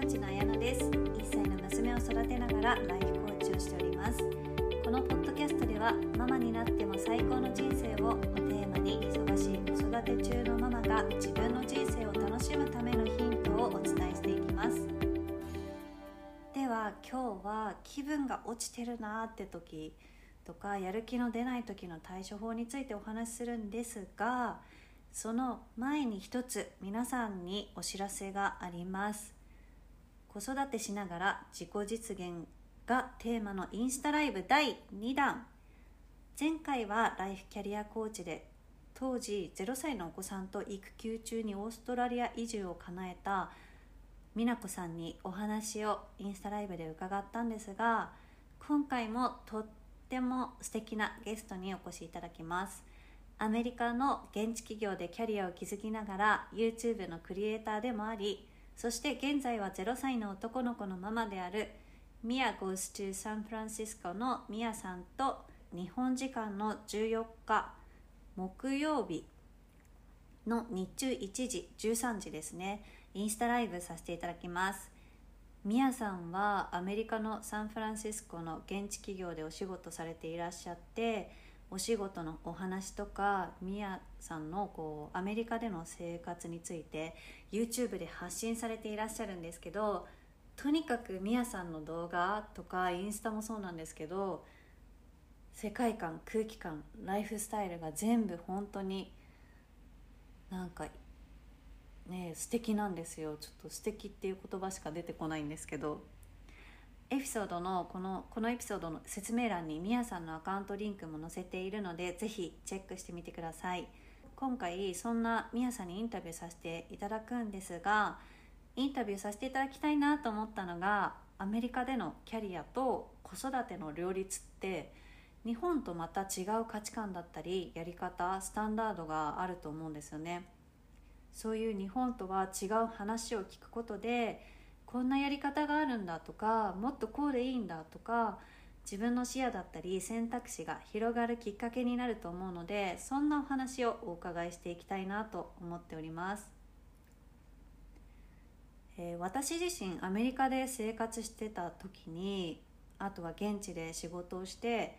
ーチの綾乃です。1歳の娘を育てながらライフコーチをしております。このポッドキャストではママになっても最高の人生ををテーマに忙しい子育て中のママが自分の人生を楽しむためのヒントをお伝えしていきます。では今日は気分が落ちてるなーって時とかやる気の出ない時の対処法についてお話しするんですがその前に一つ皆さんにお知らせがあります。子育てしながら自己実現がテーマのインスタライブ第2弾。前回はライフキャリアコーチで当時0歳のお子さんと育休中にオーストラリア移住を叶えた美奈子さんにお話をインスタライブで伺ったんですが今回もとっても素敵なゲストにお越しいただきます。アメリカの現地企業でキャリアを築きながら YouTube のクリエイターでもありそして現在は0歳の男の子のママであるミヤ goes to サンフランシスコのミヤさんと日本時間の14日木曜日の日中1時13時ですね。インスタライブさせていただきます。ミヤさんはアメリカのサンフランシスコの現地企業でお仕事されていらっしゃってお仕事のお話とかみやさんのこうアメリカでの生活について YouTube で発信されていらっしゃるんですけどとにかくみやさんの動画とかインスタもそうなんですけど世界観空気感ライフスタイルが全部本当になんかね素敵なんですよ。ちょっと素敵っていう言葉しか出てこないんですけど。エピソードのこのこのエピソードの説明欄にみやさんのアカウントリンクも載せているのでぜひチェックしてみてください。今回そんなみやさんにインタビューさせていただくんですがインタビューさせていただきたいなと思ったのがアメリカでのキャリアと子育ての両立って日本とまた違う価値観だったりやり方スタンダードがあると思うんですよね。そういう日本とは違う話を聞くことでこんなやり方があるんだとかもっとこうでいいんだとか自分の視野だったり選択肢が広がるきっかけになると思うのでそんなお話をお伺いしていきたいなと思っております、えー、私自身アメリカで生活してた時にあとは現地で仕事をして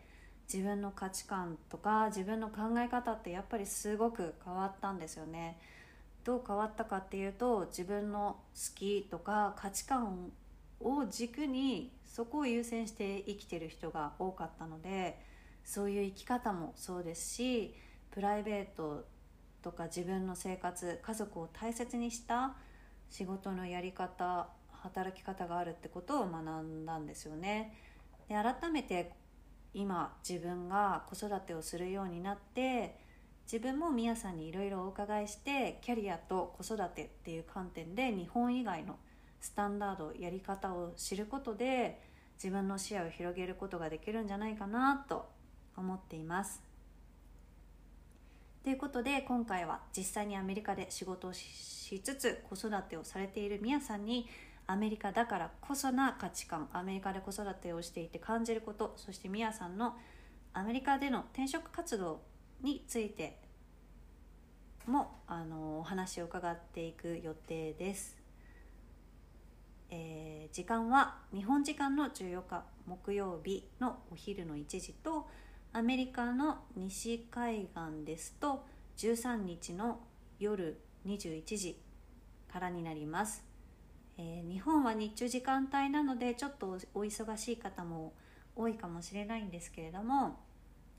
自分の価値観とか自分の考え方ってやっぱりすごく変わったんですよね。どう変わったかっていうと自分の好きとか価値観を軸にそこを優先して生きてる人が多かったのでそういう生き方もそうですしプライベートとか自分の生活家族を大切にした仕事のやり方働き方があるってことを学んだんですよね。で改めて今自分が子育てをするようになって自分もみやさんにいろいろお伺いしてキャリアと子育てっていう観点で日本以外のスタンダードやり方を知ることで自分の視野を広げることができるんじゃないかなと思っています。ということで今回は実際にアメリカで仕事をしつつ子育てをされているみやさんにアメリカだからこそな価値観アメリカで子育てをしていて感じることそしてみやさんのアメリカでの転職活動についてもあのお話を伺っていく予定です、えー、時間は日本時間の14日木曜日のお昼の1時とアメリカの西海岸ですと13日の夜21時からになります、えー、日本は日中時間帯なのでちょっとお忙しい方も多いかもしれないんですけれども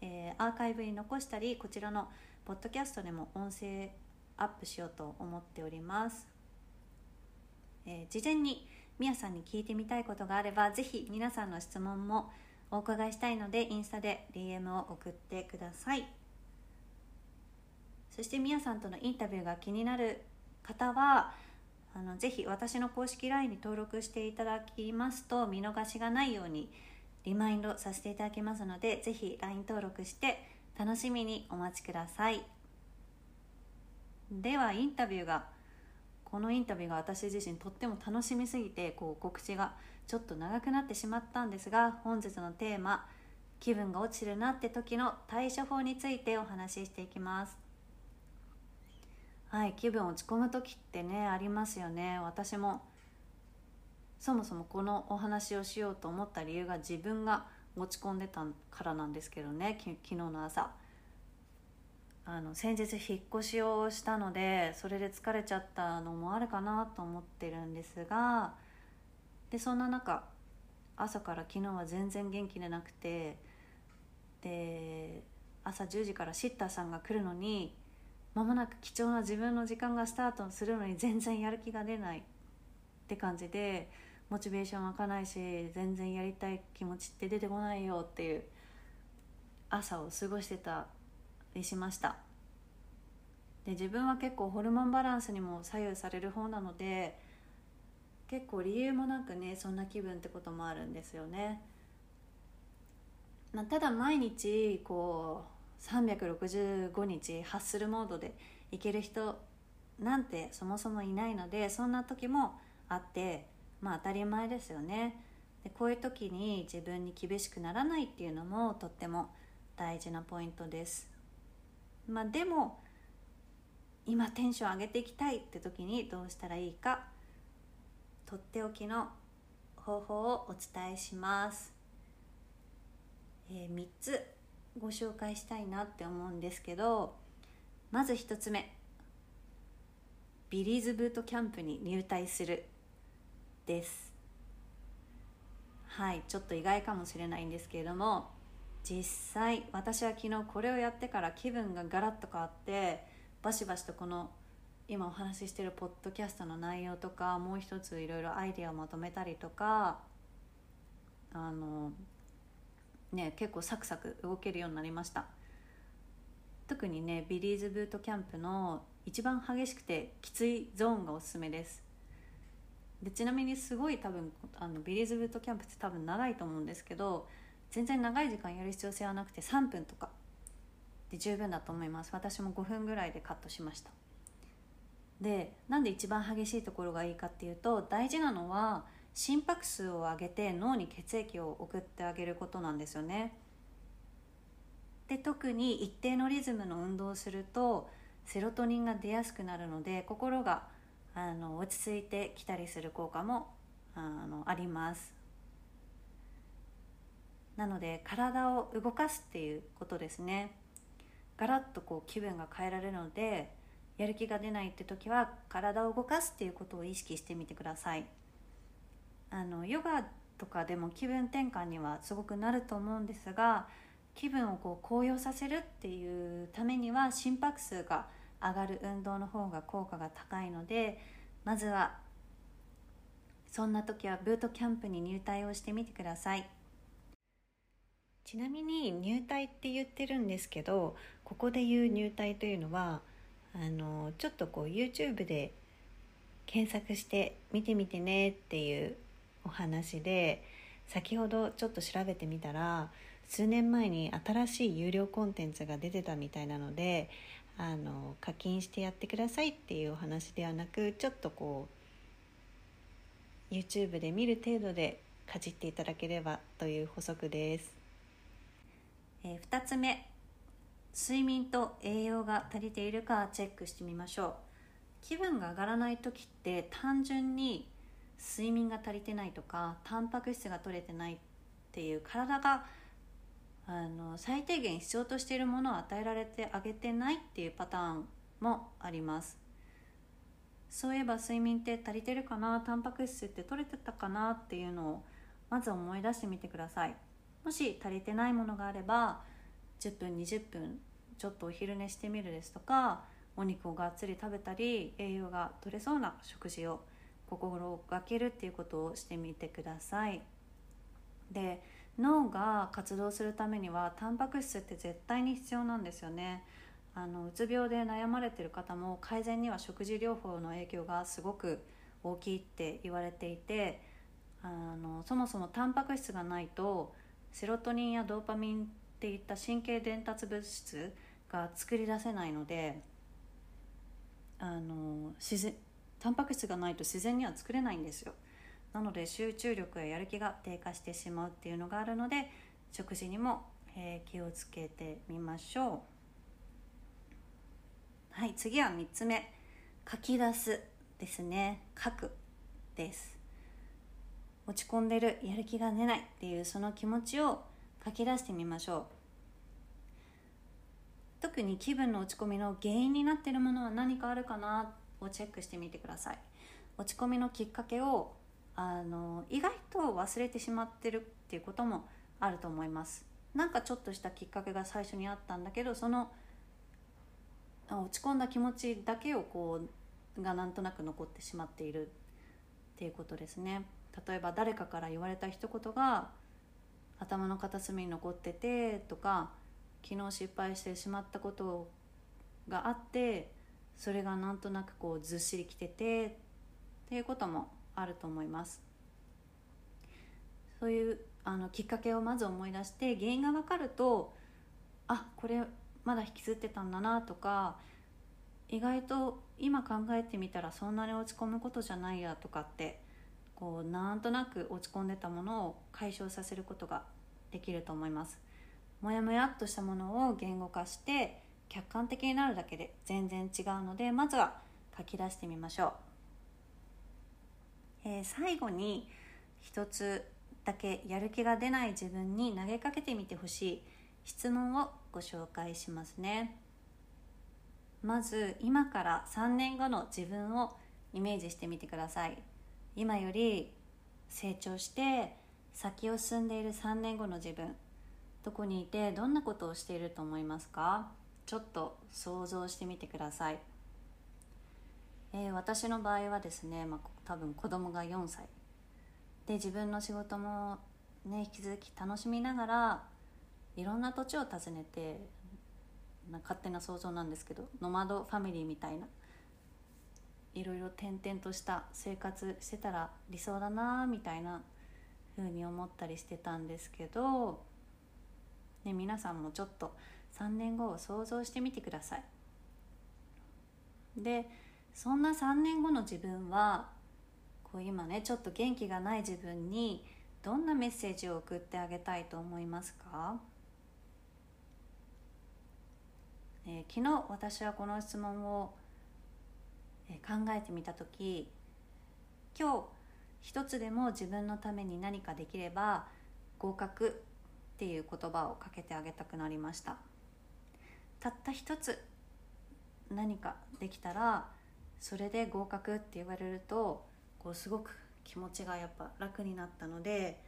えー、アーカイブに残したりこちらのポッドキャストでも音声アップしようと思っております、えー、事前にみやさんに聞いてみたいことがあればぜひ皆さんの質問もお伺いしたいのでインスタで DM を送ってください。そしてみやさんとのインタビューが気になる方はあのぜひ私の公式 LINE に登録していただきますと見逃しがないようにリマインドさせていただきますのでぜひ LINE 登録して楽しみにお待ちください。ではインタビューがこのインタビューが私自身とっても楽しみすぎてこう告知がちょっと長くなってしまったんですが本日のテーマ気分が落ちるなって時の対処法についてお話ししていきます。はい気分落ち込む時ってねありますよね。私もそもそもこのお話をしようと思った理由が自分が持ち込んでたからなんですけどね昨日の朝。あの先日引っ越しをしたのでそれで疲れちゃったのもあるかなと思ってるんですがでそんな中朝から昨日は全然元気でなくてで朝10時からシッターさんが来るのに間もなく貴重な自分の時間がスタートするのに全然やる気が出ないって感じでモチベーション湧かないし全然やりたい気持ちって出てこないよっていう朝を過ごしてたりしました。で自分は結構ホルモンバランスにも左右される方なので結構理由もなくねそんな気分ってこともあるんですよね、まあ、ただ毎日こう365日ハッスルモードでいける人なんてそもそもいないのでそんな時もあってまあ当たり前ですよね。でこういう時に自分に厳しくならないっていうのもとっても大事なポイントです。まあでも今テンション上げていきたいって時にどうしたらいいかとっておきの方法をお伝えします、えー、3つご紹介したいなって思うんですけどまず1つ目ビリーズブートキャンプに入隊する。です。はいちょっと意外かもしれないんですけれども実際私は昨日これをやってから気分がガラッと変わってバシバシとこの今お話ししてるポッドキャストの内容とかもう一ついろいろアイデアをまとめたりとかあのね結構サクサク動けるようになりました。特にねビリーズブートキャンプの一番激しくてきついゾーンがおすすめです。でちなみにすごい多分あのビリーズブートキャンプって多分長いと思うんですけど全然長い時間やる必要性はなくて3分とかで十分だと思います。私も5分ぐらいでカットしました。でなんで一番激しいところがいいかっていうと大事なのは心拍数を上げて脳に血液を送ってあげることなんですよね。で特に一定のリズムの運動をするとセロトニンが出やすくなるので心があの落ち着いてきたりする効果もあのあります。なので体を動かすっていうことですね。ガラッとこう気分が変えられるのでやる気が出ないって時は体を動かすっていうことを意識してみてください。あのヨガとかでも気分転換にはすごくなると思うんですが気分をこう高揚させるっていうためには心拍数が上がる運動の方が効果が高いのでまずはそんな時はブートキャンプに入隊をしてみてください。ちなみに入隊って言ってるんですけどここで言う入隊というのはあのちょっとこう YouTube で検索して見てみてねっていうお話で先ほどちょっと調べてみたら数年前に新しい有料コンテンツが出てたみたいなのであの課金してやってくださいっていうお話ではなくちょっとこう YouTube で見る程度でかじっていただければという補足です、えー、2つ目。睡眠と栄養が足りているかチェックしてみましょう。気分が上がらない時って単純に睡眠が足りてないとかタンパク質が取れてないっていう体があの最低限必要としているものを与えられてあげてないっていうパターンもあります。そういえば睡眠って足りてるかな？タンパク質って取れてたかな？っていうのをまず思い出してみてください。もし足りてないものがあれば10分20分ちょっとお昼寝してみるですとかお肉をがっつり食べたり栄養が取れそうな食事を心がけるっていうことをしてみてください。で脳が活動するためにはタンパク質って絶対に必要なんですよね。あのうつ病で悩まれてる方も改善には食事療法の影響がすごく大きいって言われていてあのそもそもタンパク質がないとセロトニンやドーパミンっていった神経伝達物質が作り出せないのであの自然タンパク質がないと自然には作れないんですよ。なので集中力ややる気が低下してしまうっていうのがあるので食事にも、えー、気をつけてみましょう。はい次は3つ目。書き出すですね。書くです。落ち込んでるやる気が出ないっていうその気持ちを書き出してみましょう。特に気分の落ち込みの原因になっているものは何かあるかな？をチェックしてみてください。落ち込みのきっかけをあの意外と忘れてしまってるっていうこともあると思います。なんかちょっとしたきっかけが最初にあったんだけどその落ち込んだ気持ちだけをこうがなんとなく残ってしまっているっていうことですね。例えば誰かから言われた一言が頭の片隅に残っててとか昨日失敗してしまったことがあってそれがなんとなくこうずっしりきててっていうこともあると思います。そういうあのきっかけをまず思い出して原因が分かるとあこれまだ引きずってたんだなとか意外と今考えてみたらそんなに落ち込むことじゃないやとかってこうなんとなく落ち込んでたものを解消させることができると思います。もやもやっとしたものを言語化して客観的になるだけで全然違うのでまずは書き出してみましょう、えー、最後に一つだけやる気が出ない自分に投げかけてみてほしい質問をご紹介しますね。まず今から3年後の自分をイメージしてみてください。今より成長して先を進んでいる3年後の自分。どこにいてどんなことをしていると思いますか？ちょっと想像してみてください、えー、私の場合はですね、まあ、多分子供が4歳。で自分の仕事もね引き続き楽しみながらいろんな土地を訪ねて勝手な想像なんですけどノマドファミリーみたいないろいろ転々とした生活してたら理想だなみたいな風に思ったりしてたんですけどね、皆さんもちょっと3年後を想像してみてください。でそんな3年後の自分はこう今ねちょっと元気がない自分にどんなメッセージを送ってあげたいと思いますか、えー、昨日私はこの質問を、考えてみた時今日一つでも自分のために何かできれば合格っていう言葉をかけてあげたくなりました。たった一つ何かできたらそれで合格って言われるとこうすごく気持ちがやっぱ楽になったので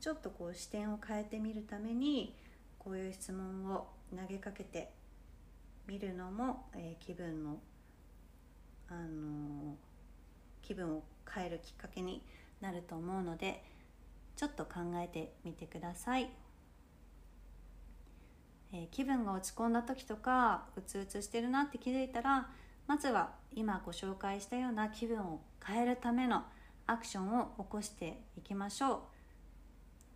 ちょっとこう視点を変えてみるためにこういう質問を投げかけてみるのも、えー、気分の、あのー、気分を変えるきっかけになると思うのでちょっと考えてみてください。えー、気分が落ち込んだ時とかうつうつしてるなって気づいたらまずは今ご紹介したような気分を変えるためのアクションを起こしていきましょう。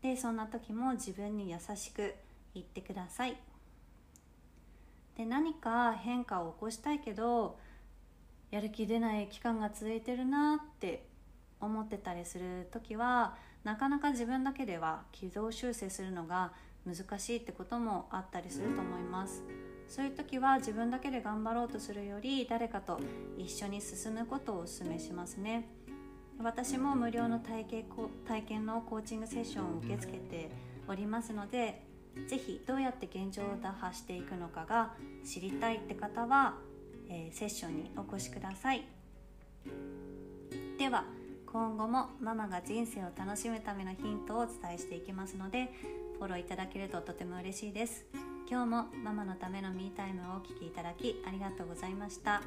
でそんな時も自分に優しく言ってください。で何か変化を起こしたいけどやる気出ない期間が続いてるなって思ってたりする時はなかなか自分だけでは軌道修正するのが難しいってこともあったりすると思います。そういう時は自分だけで頑張ろうとするより誰かと一緒に進むことをお勧めしますね。私も無料の体験体験のコーチングセッションを受け付けておりますので是非どうやって現状を打破していくのかが知りたいって方は、えー、セッションにお越しください。では今後もママが人生を楽しむためのヒントをお伝えしていきますのでフォローいただけるととても嬉しいです。今日もママのためのミータイムをお聴きいただきありがとうございました。